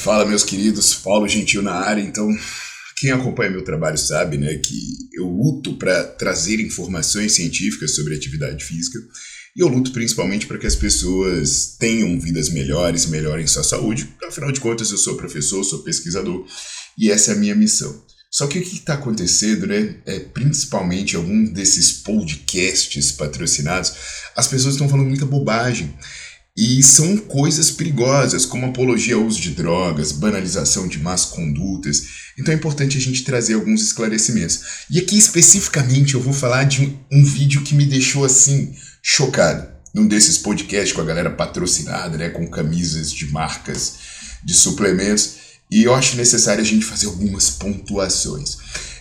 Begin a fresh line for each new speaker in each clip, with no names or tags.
Fala, meus queridos, Paulo Gentil na área. Então, quem acompanha meu trabalho sabe né, que eu luto para trazer informações científicas sobre atividade física e eu luto principalmente para que as pessoas tenham vidas melhores, melhorem sua saúde. Afinal de contas, eu sou professor, sou pesquisador e essa é a minha missão. Só que o que está acontecendo, né? É, principalmente alguns desses podcasts patrocinados, as pessoas estão falando muita bobagem. E são coisas perigosas, como apologia ao uso de drogas, banalização de más condutas. Então é importante a gente trazer alguns esclarecimentos. E aqui especificamente eu vou falar de um, vídeo que me deixou assim chocado. Num desses podcasts com a galera patrocinada, né, com camisas de marcas de suplementos. E eu acho necessário a gente fazer algumas pontuações.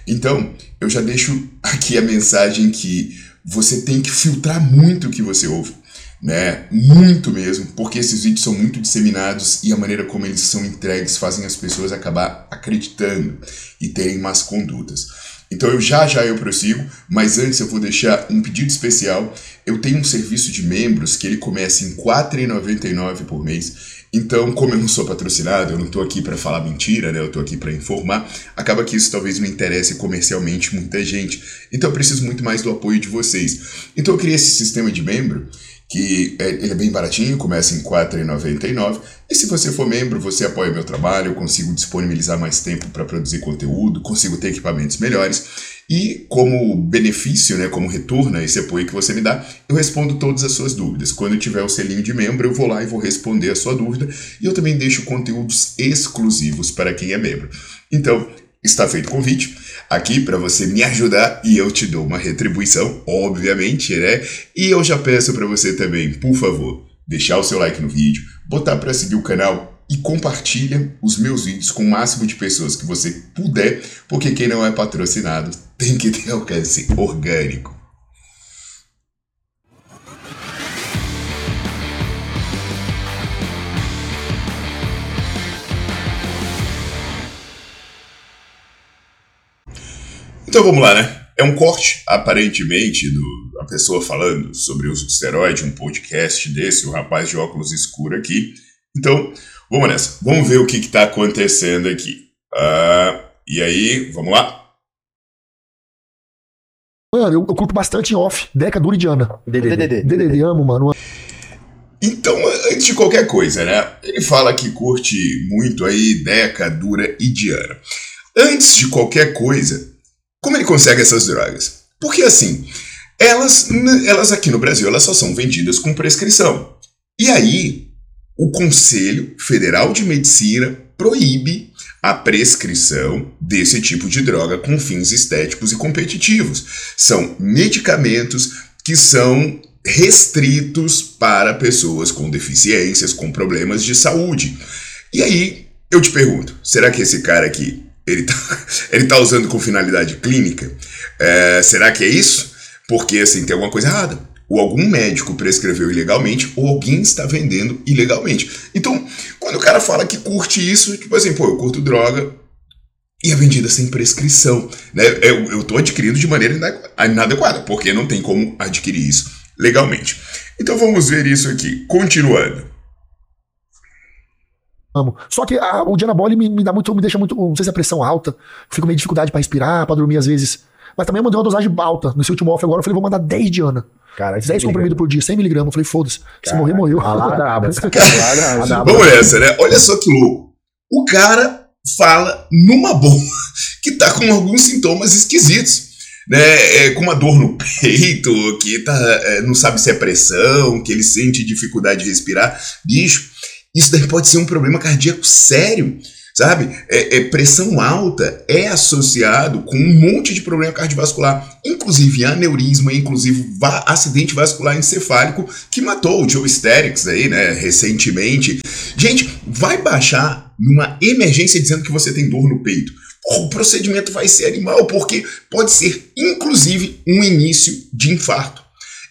Então, eu já deixo aqui a mensagem que você tem que filtrar muito o que você ouve né? Muito mesmo, porque esses vídeos são muito disseminados e a maneira como eles são entregues fazem as pessoas acabar acreditando e terem más condutas. Então eu já já eu prossigo, mas antes eu vou deixar um pedido especial. Eu tenho um serviço de membros que ele começa em R$ 4,99 por mês. Então, como eu não sou patrocinado, eu não estou aqui para falar mentira, né? Eu estou aqui para informar. Acaba que isso talvez não interesse comercialmente muita gente. Então, eu preciso muito mais do apoio de vocês. Então, eu criei esse sistema de membro que é, ele é bem baratinho, começa em R$ 4,99. E se você for membro, você apoia meu trabalho, eu consigo disponibilizar mais tempo para produzir conteúdo, consigo ter equipamentos melhores. E como benefício, né, como retorno a esse apoio que você me dá, eu respondo todas as suas dúvidas. Quando eu tiver o selinho de membro, eu vou lá e vou responder a sua dúvida. E eu também deixo conteúdos exclusivos para quem é membro. Então, está feito o convite aqui para você me ajudar e eu te dou uma retribuição, obviamente, né? E eu já peço para você também, por favor, deixar o seu like no vídeo, botar para seguir o canal e compartilha os meus vídeos com o máximo de pessoas que você puder, porque quem não é patrocinado tem que ter alcance orgânico. Então vamos lá, né? É um corte, aparentemente, do a pessoa falando sobre o uso de esteroide, um podcast desse, o rapaz de óculos escuro aqui. Então, vamos nessa. Vamos ver o que está acontecendo aqui. Uh, e aí, vamos lá?
Mano, eu, eu curto bastante off. Deca, dura e Diana.
DDD.
DDD, amo, mano.
Então, antes de qualquer coisa, né? Ele fala que curte muito aí Deca, Dura e Diana. Antes de qualquer coisa, como ele consegue essas drogas? Porque assim, elas, elas aqui no Brasil elas só são vendidas com prescrição. E aí, o Conselho Federal de Medicina proíbe a prescrição desse tipo de droga com fins estéticos e competitivos. São medicamentos que são restritos para pessoas com deficiências, com problemas de saúde. E aí, eu te pergunto, será que esse cara aqui ele tá, ele tá usando com finalidade clínica? É, será que é isso? Porque assim, tem alguma coisa errada. Ou algum médico prescreveu ilegalmente, ou alguém está vendendo ilegalmente. Então, quando o cara fala que curte isso, tipo assim, pô, eu curto droga e é vendida sem prescrição. Né? Eu, tô adquirindo de maneira inadequada, porque não tem como adquirir isso legalmente. Então vamos ver isso aqui. Continuando
amo. Só que a, o Dianabol me, me dá muito, me deixa muito, não sei se é a pressão alta, fico meio dificuldade para respirar, para dormir às vezes. Mas também eu mandei uma dosagem alta. Nesse último off agora, eu falei, vou mandar 10 Diana.
Cara,
10 comprimidos por dia, 100 miligramas. Eu falei, foda-se. Se morrer, morreu.
Vamos
nessa, né? Olha só que louco. O cara fala numa boa que tá com alguns sintomas esquisitos. Né, é, com uma dor no peito, que tá, é, não sabe se é pressão, que ele sente dificuldade de respirar. Bicho, isso daí pode ser um problema cardíaco sério. Sabe? É, é, pressão alta é associado com um monte de problema cardiovascular, inclusive aneurisma, inclusive va acidente vascular encefálico que matou o Joe Sterix aí, né, recentemente. Gente, vai baixar numa emergência dizendo que você tem dor no peito. O procedimento vai ser animal, porque pode ser, inclusive, um início de infarto.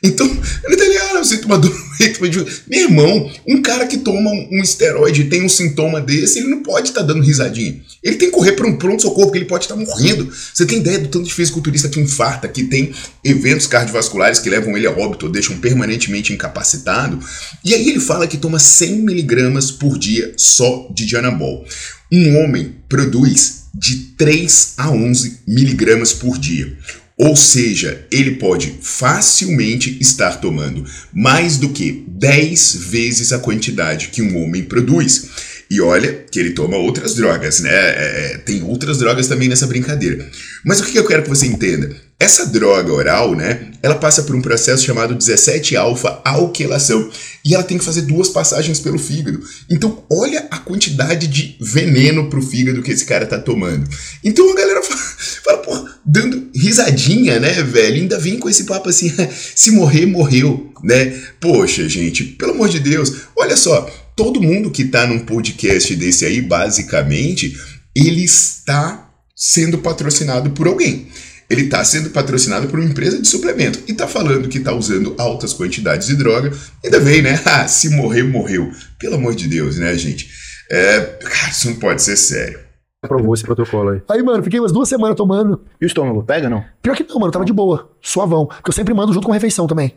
Então, ele tá ligado, você toma dor no peito. Meu irmão, um cara que toma um esteroide e tem um sintoma desse, ele não pode estar tá dando risadinha. Ele tem que correr para um pronto-socorro, porque ele pode estar tá morrendo. Você tem ideia do tanto de fisiculturista que infarta, que tem eventos cardiovasculares que levam ele a óbito ou deixam permanentemente incapacitado? E aí ele fala que toma 100 miligramas por dia só de Dianabol. Um homem produz de 3 a 11 miligramas por dia. Ou seja, ele pode facilmente estar tomando mais do que 10 vezes a quantidade que um homem produz. E olha que ele toma outras drogas, né? É, é tem outras drogas também nessa brincadeira. Mas o que eu quero que você entenda? Essa droga oral, né? Ela passa por um processo chamado 17-alfa-alquilação. E ela tem que fazer duas passagens pelo fígado. Então, olha a quantidade de veneno pro fígado que esse cara tá tomando. Então a galera fala, fala pô, dando risadinha, né, velho? Ainda vem com esse papo assim, se morrer, morreu, né? Poxa, gente, pelo amor de Deus, olha só, todo mundo que tá num podcast desse aí, basicamente, ele está sendo patrocinado por alguém ele está sendo patrocinado por uma empresa de suplemento e está falando que está usando altas quantidades de droga. Ainda vem, né? Ah, se morrer, morreu. Pelo amor de Deus, né, gente? É, cara, isso não pode ser sério.
Aprovou esse protocolo aí.
Aí, mano, fiquei umas duas semanas tomando.
E o estômago, pega não?
Pior que não, mano, tava de boa, suavão. Porque eu sempre mando junto com refeição também.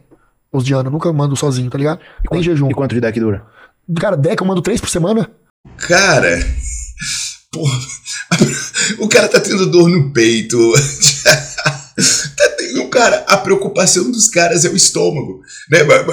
Os dianos, nunca mando sozinho, tá ligado?
E Nem jejum. E quanto de deck dura?
Cara, deck eu mando três por semana.
Cara, porra, o cara tá tendo dor no peito. tá tendo, cara, a preocupação dos caras é o estômago, né? Vai,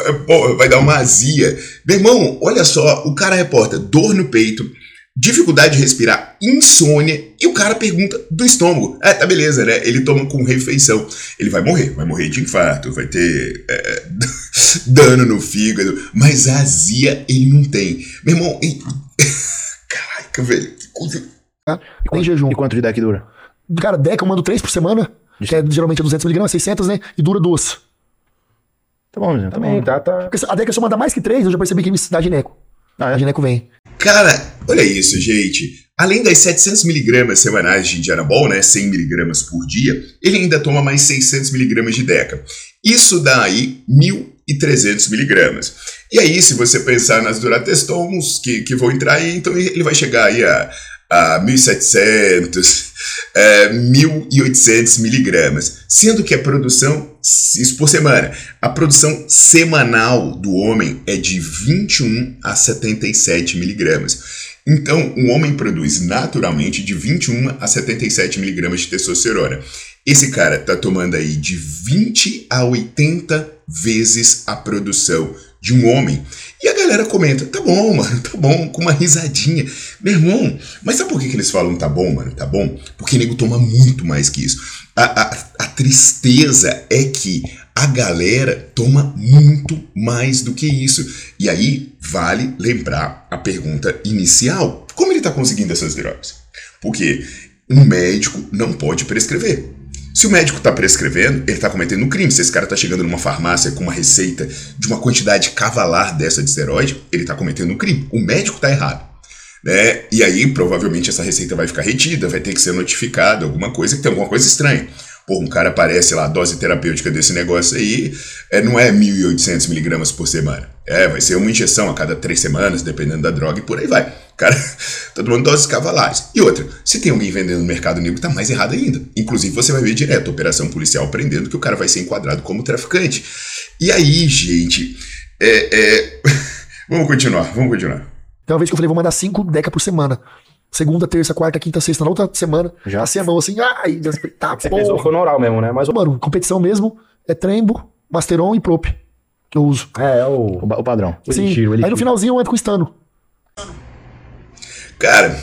vai dar uma azia. Meu irmão, olha só, o cara reporta dor no peito, dificuldade de respirar, insônia, e o cara pergunta do estômago. Ah, tá beleza, né? Ele toma com refeição. Ele vai morrer, vai morrer de infarto, vai ter é, dano no fígado, mas azia ele não tem. Meu irmão, e... caraca, velho,
Tá? Nem jejum.
E quanto de deck dura?
Cara, deck eu mando três por semana, que é geralmente 200mg, 600, né? E dura duas.
Tá bom, tá Também, tá, tá.
a deck se eu mandar mais que três, eu já percebi que me dá gineco. Ah, é? A gineco vem.
Cara, olha isso, gente. Além das 700mg semanais de Dianabol, né, 100mg por dia, ele ainda toma mais 600mg de Deca. Isso dá aí 1.300mg. E aí, se você pensar nas Duratestons que, que vão entrar aí, então ele vai chegar aí a a 1.700, é, 1.800 miligramas, sendo que a produção, isso por semana, a produção semanal do homem é de 21 a 77 miligramas. Então, o homem produz naturalmente de 21 a 77 miligramas de testosterona. Esse cara está tomando aí de 20 a 80 vezes a produção de um homem. E a galera comenta, tá bom, mano, tá bom, com uma risadinha. Meu irmão, mas sabe por que, que eles falam tá bom, mano, tá bom? Porque nego toma muito mais que isso. A, a, a tristeza é que a galera toma muito mais do que isso. E aí vale lembrar a pergunta inicial: como ele está conseguindo essas drogas? Porque um médico não pode prescrever. Se o médico está prescrevendo, ele está cometendo um crime. Se esse cara está chegando numa farmácia com uma receita de uma quantidade cavalar dessa de esteroide, ele está cometendo um crime. O médico está errado. Né? E aí, provavelmente, essa receita vai ficar retida, vai ter que ser notificada, alguma coisa, que tem alguma coisa estranha. Pô, um cara aparece lá, a dose terapêutica desse negócio aí, é, não é 1.800 miligramas por semana. É, vai ser uma injeção a cada três semanas, dependendo da droga, e por aí vai. Cara, tá tomando doses cavalares. E outra, se tem alguém vendendo no mercado negro, tá mais errado ainda. Inclusive, você vai ver direto operação policial prendendo que o cara vai ser enquadrado como traficante. E aí, gente, é, é... vamos continuar, vamos continuar.
Tem uma vez que eu falei, vou mandar cinco deca por semana. Segunda, terça, quarta, quinta, sexta, na outra semana. Já. Passei a mão assim, ai,
tá, Você pensou foi no oral mesmo, né? Mas,
mano, competição mesmo é Trembo, Masteron e Prop que eu uso.
É, é o, o padrão.
Sim. Aí no finalzinho eu entro com o Stano.
Cara,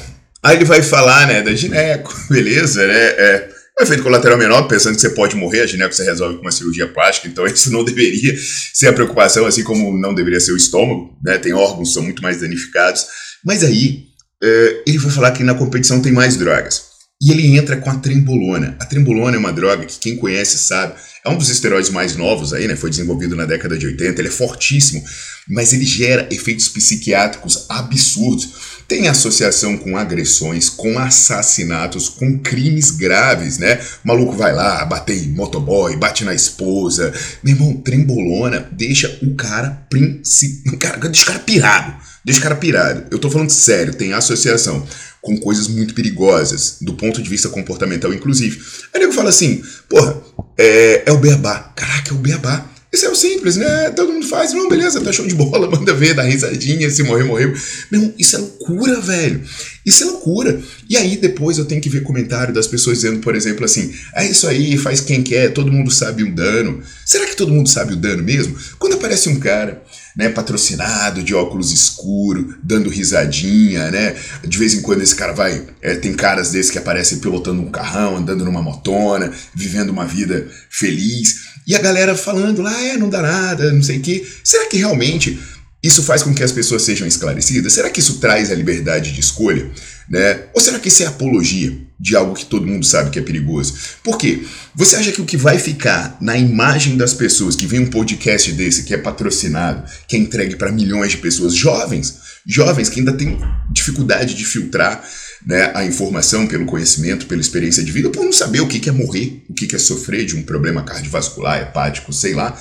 Aí ele vai falar, né, da gineco, beleza, né? É, um efeito colateral menor, pensando que você pode morrer, a gineco você resolve com uma cirurgia plástica, então isso não deveria ser a preocupação, assim como não deveria ser o estômago, né? Tem órgãos que são muito mais danificados. Mas aí, é, ele vai falar que na competição tem mais drogas. E ele entra com a trembolona. A trembolona é uma droga que quem conhece sabe. É um dos esteroides mais novos aí, né? Foi desenvolvido na década de 80. Ele é fortíssimo, mas ele gera efeitos psiquiátricos absurdos. Tem associação com agressões, com assassinatos, com crimes graves, né? O maluco vai lá, bate em motoboy, bate na esposa. Meu irmão, trembolona deixa o cara príncipe. Cara, deixa o cara pirado. Deixa o cara pirado. Eu tô falando sério, tem associação com coisas muito perigosas, do ponto de vista comportamental, inclusive. Aí nego fala assim, porra, é, é o beabá. Caraca, é o beabá. Isso é o simples, né? Todo mundo faz, não, beleza, tá show de bola, manda ver, dá risadinha, se morrer, morreu. Meu isso é loucura, velho. Isso é loucura. E aí depois eu tenho que ver comentário das pessoas dizendo, por exemplo, assim, é isso aí, faz quem quer, todo mundo sabe o dano. Será que todo mundo sabe o dano mesmo? Quando aparece um cara né, patrocinado, de óculos escuro, dando risadinha, né? De vez em quando esse cara vai. É, tem caras desses que aparecem pilotando um carrão, andando numa motona, vivendo uma vida feliz. E a galera falando lá, é, não dá nada, não sei o quê. Será que realmente isso faz com que as pessoas sejam esclarecidas? Será que isso traz a liberdade de escolha? Né? Ou será que isso é apologia de algo que todo mundo sabe que é perigoso? Por quê? Você acha que o que vai ficar na imagem das pessoas que vem um podcast desse que é patrocinado, que é entregue para milhões de pessoas jovens, jovens que ainda têm dificuldade de filtrar né, a informação pelo conhecimento, pela experiência de vida, por não saber o que é morrer, o que é sofrer de um problema cardiovascular, hepático, sei lá.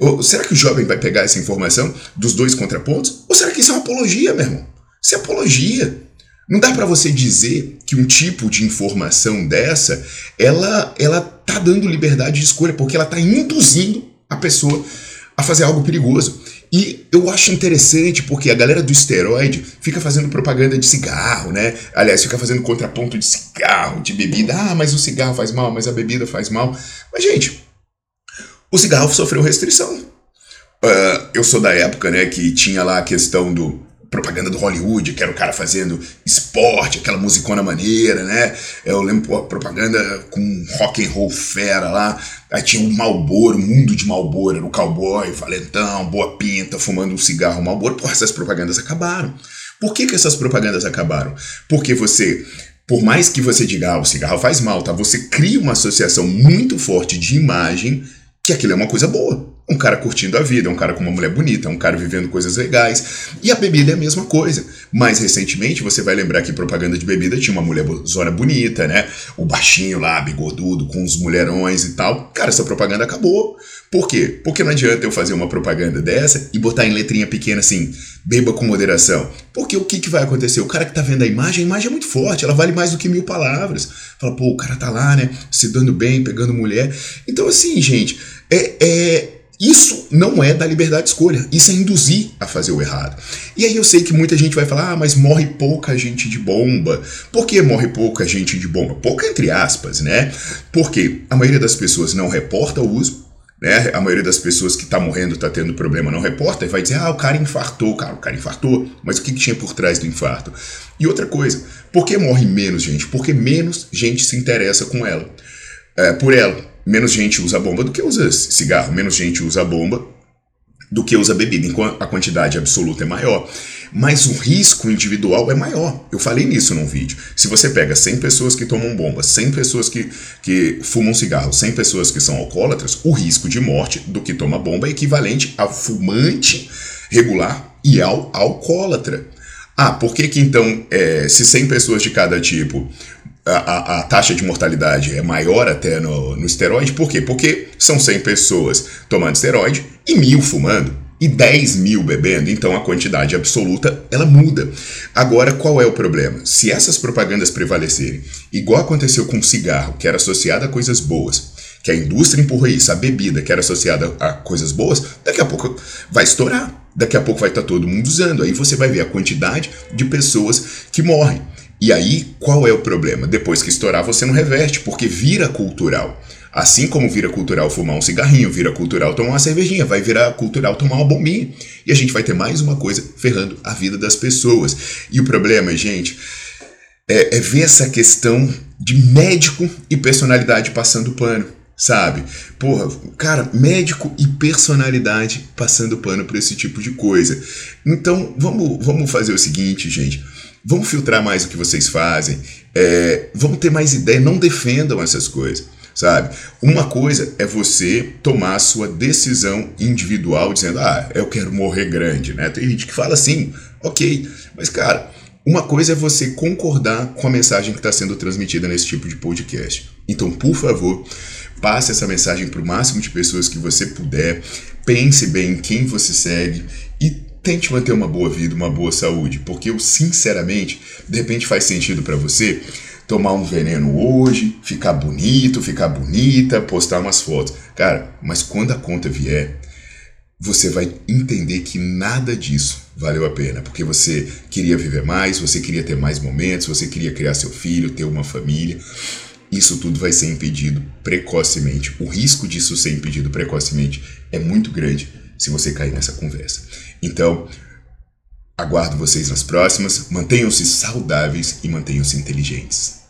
Ou, será que o jovem vai pegar essa informação dos dois contrapontos? Ou será que isso é uma apologia, meu irmão? Isso é apologia. Não dá para você dizer que um tipo de informação dessa, ela ela tá dando liberdade de escolha, porque ela tá induzindo a pessoa a fazer algo perigoso. E eu acho interessante porque a galera do esteroide fica fazendo propaganda de cigarro, né? Aliás, fica fazendo contraponto de cigarro, de bebida. Ah, mas o cigarro faz mal, mas a bebida faz mal. Mas, gente, o cigarro sofreu restrição. Uh, eu sou da época, né, que tinha lá a questão do propaganda do Hollywood, que era o cara fazendo esporte, aquela musicona maneira, né? Eu lembro pô, propaganda com rock and roll fera lá. Aí tinha o Malboro, mundo de Malboro, era o cowboy, valentão, boa pinta, fumando um cigarro Malboro. Pô, essas propagandas acabaram. Por que, que essas propagandas acabaram? Porque você por mais que você diga, ah, o cigarro faz mal, tá? Você cria uma associação muito forte de imagem que aquilo é uma coisa boa um cara curtindo a vida, um cara com uma mulher bonita, um cara vivendo coisas legais. E a bebida é a mesma coisa. Mais recentemente, você vai lembrar que propaganda de bebida tinha uma mulher zona bonita, né? O baixinho lá, bigodudo, com os mulherões e tal. Cara, essa propaganda acabou. Por quê? Porque não adianta eu fazer uma propaganda dessa e botar em letrinha pequena assim, beba com moderação. Porque o que, que vai acontecer? O cara que tá vendo a imagem, a imagem é muito forte, ela vale mais do que mil palavras. Fala, pô, o cara tá lá, né? Se dando bem, pegando mulher. Então, assim, gente, é, é isso não é da liberdade de escolha, isso é induzir a fazer o errado. E aí eu sei que muita gente vai falar, ah, mas morre pouca gente de bomba. Por que morre pouca gente de bomba? Pouca entre aspas, né? Porque a maioria das pessoas não reporta o uso, né? A maioria das pessoas que está morrendo, está tendo problema, não reporta e vai dizer, ah, o cara infartou, cara, o cara infartou, mas o que, que tinha por trás do infarto? E outra coisa, por que morre menos gente? Porque menos gente se interessa com ela, é, por ela menos gente usa bomba do que usa cigarro, menos gente usa bomba do que usa bebida, enquanto a quantidade absoluta é maior. Mas o risco individual é maior. Eu falei nisso num vídeo. Se você pega 100 pessoas que tomam bomba, 100 pessoas que, que fumam cigarro, 100 pessoas que são alcoólatras, o risco de morte do que toma bomba é equivalente ao fumante regular e ao alcoólatra. Ah, por que que então, é, se 100 pessoas de cada tipo a, a, taxa de mortalidade é maior até no, no esteroide. Por quê? Porque são 100 pessoas tomando esteroide e mil fumando e 10 mil bebendo, então a quantidade absoluta ela muda. Agora, qual é o problema? Se essas propagandas prevalecerem, igual aconteceu com o cigarro, que era associado a coisas boas, que a indústria empurra isso, a bebida, que era associada a coisas boas, daqui a pouco vai estourar. Daqui a pouco vai estar todo mundo usando. Aí você vai ver a quantidade de pessoas que morrem. E aí, qual é o problema? Depois que estourar, você não reverte, porque vira cultural. Assim como vira cultural fumar um cigarrinho, vira cultural tomar uma cervejinha, vai virar cultural tomar uma bombinha. E a gente vai ter mais uma coisa ferrando a vida das pessoas. E o problema, gente, é, é ver essa questão de médico e personalidade passando pano, sabe? Porra, cara, médico e personalidade passando pano por esse tipo de coisa. Então, vamos, vamos fazer o seguinte, gente. Vamos filtrar mais o que vocês fazem. É, vamos ter mais ideia. Não defendam essas coisas, sabe? Uma coisa é você tomar a sua decisão individual, dizendo, ah, eu quero morrer grande, né? Tem gente que fala assim, ok, mas cara, uma coisa é você concordar com a mensagem que está sendo transmitida nesse tipo de podcast. Então, por favor, passe essa mensagem para o máximo de pessoas que você puder. Pense bem em quem você segue tente manter uma boa vida, uma boa saúde, porque eu sinceramente, de repente faz sentido para você tomar um veneno hoje, ficar bonito, ficar bonita, postar umas fotos. Cara, mas quando a conta vier, você vai entender que nada disso valeu a pena, porque você queria viver mais, você queria ter mais momentos, você queria criar seu filho, ter uma família. Isso tudo vai ser impedido precocemente. O risco disso ser impedido precocemente é muito grande se você cair nessa conversa. Então, aguardo vocês nas próximas. Mantenham-se saudáveis e mantenham-se inteligentes.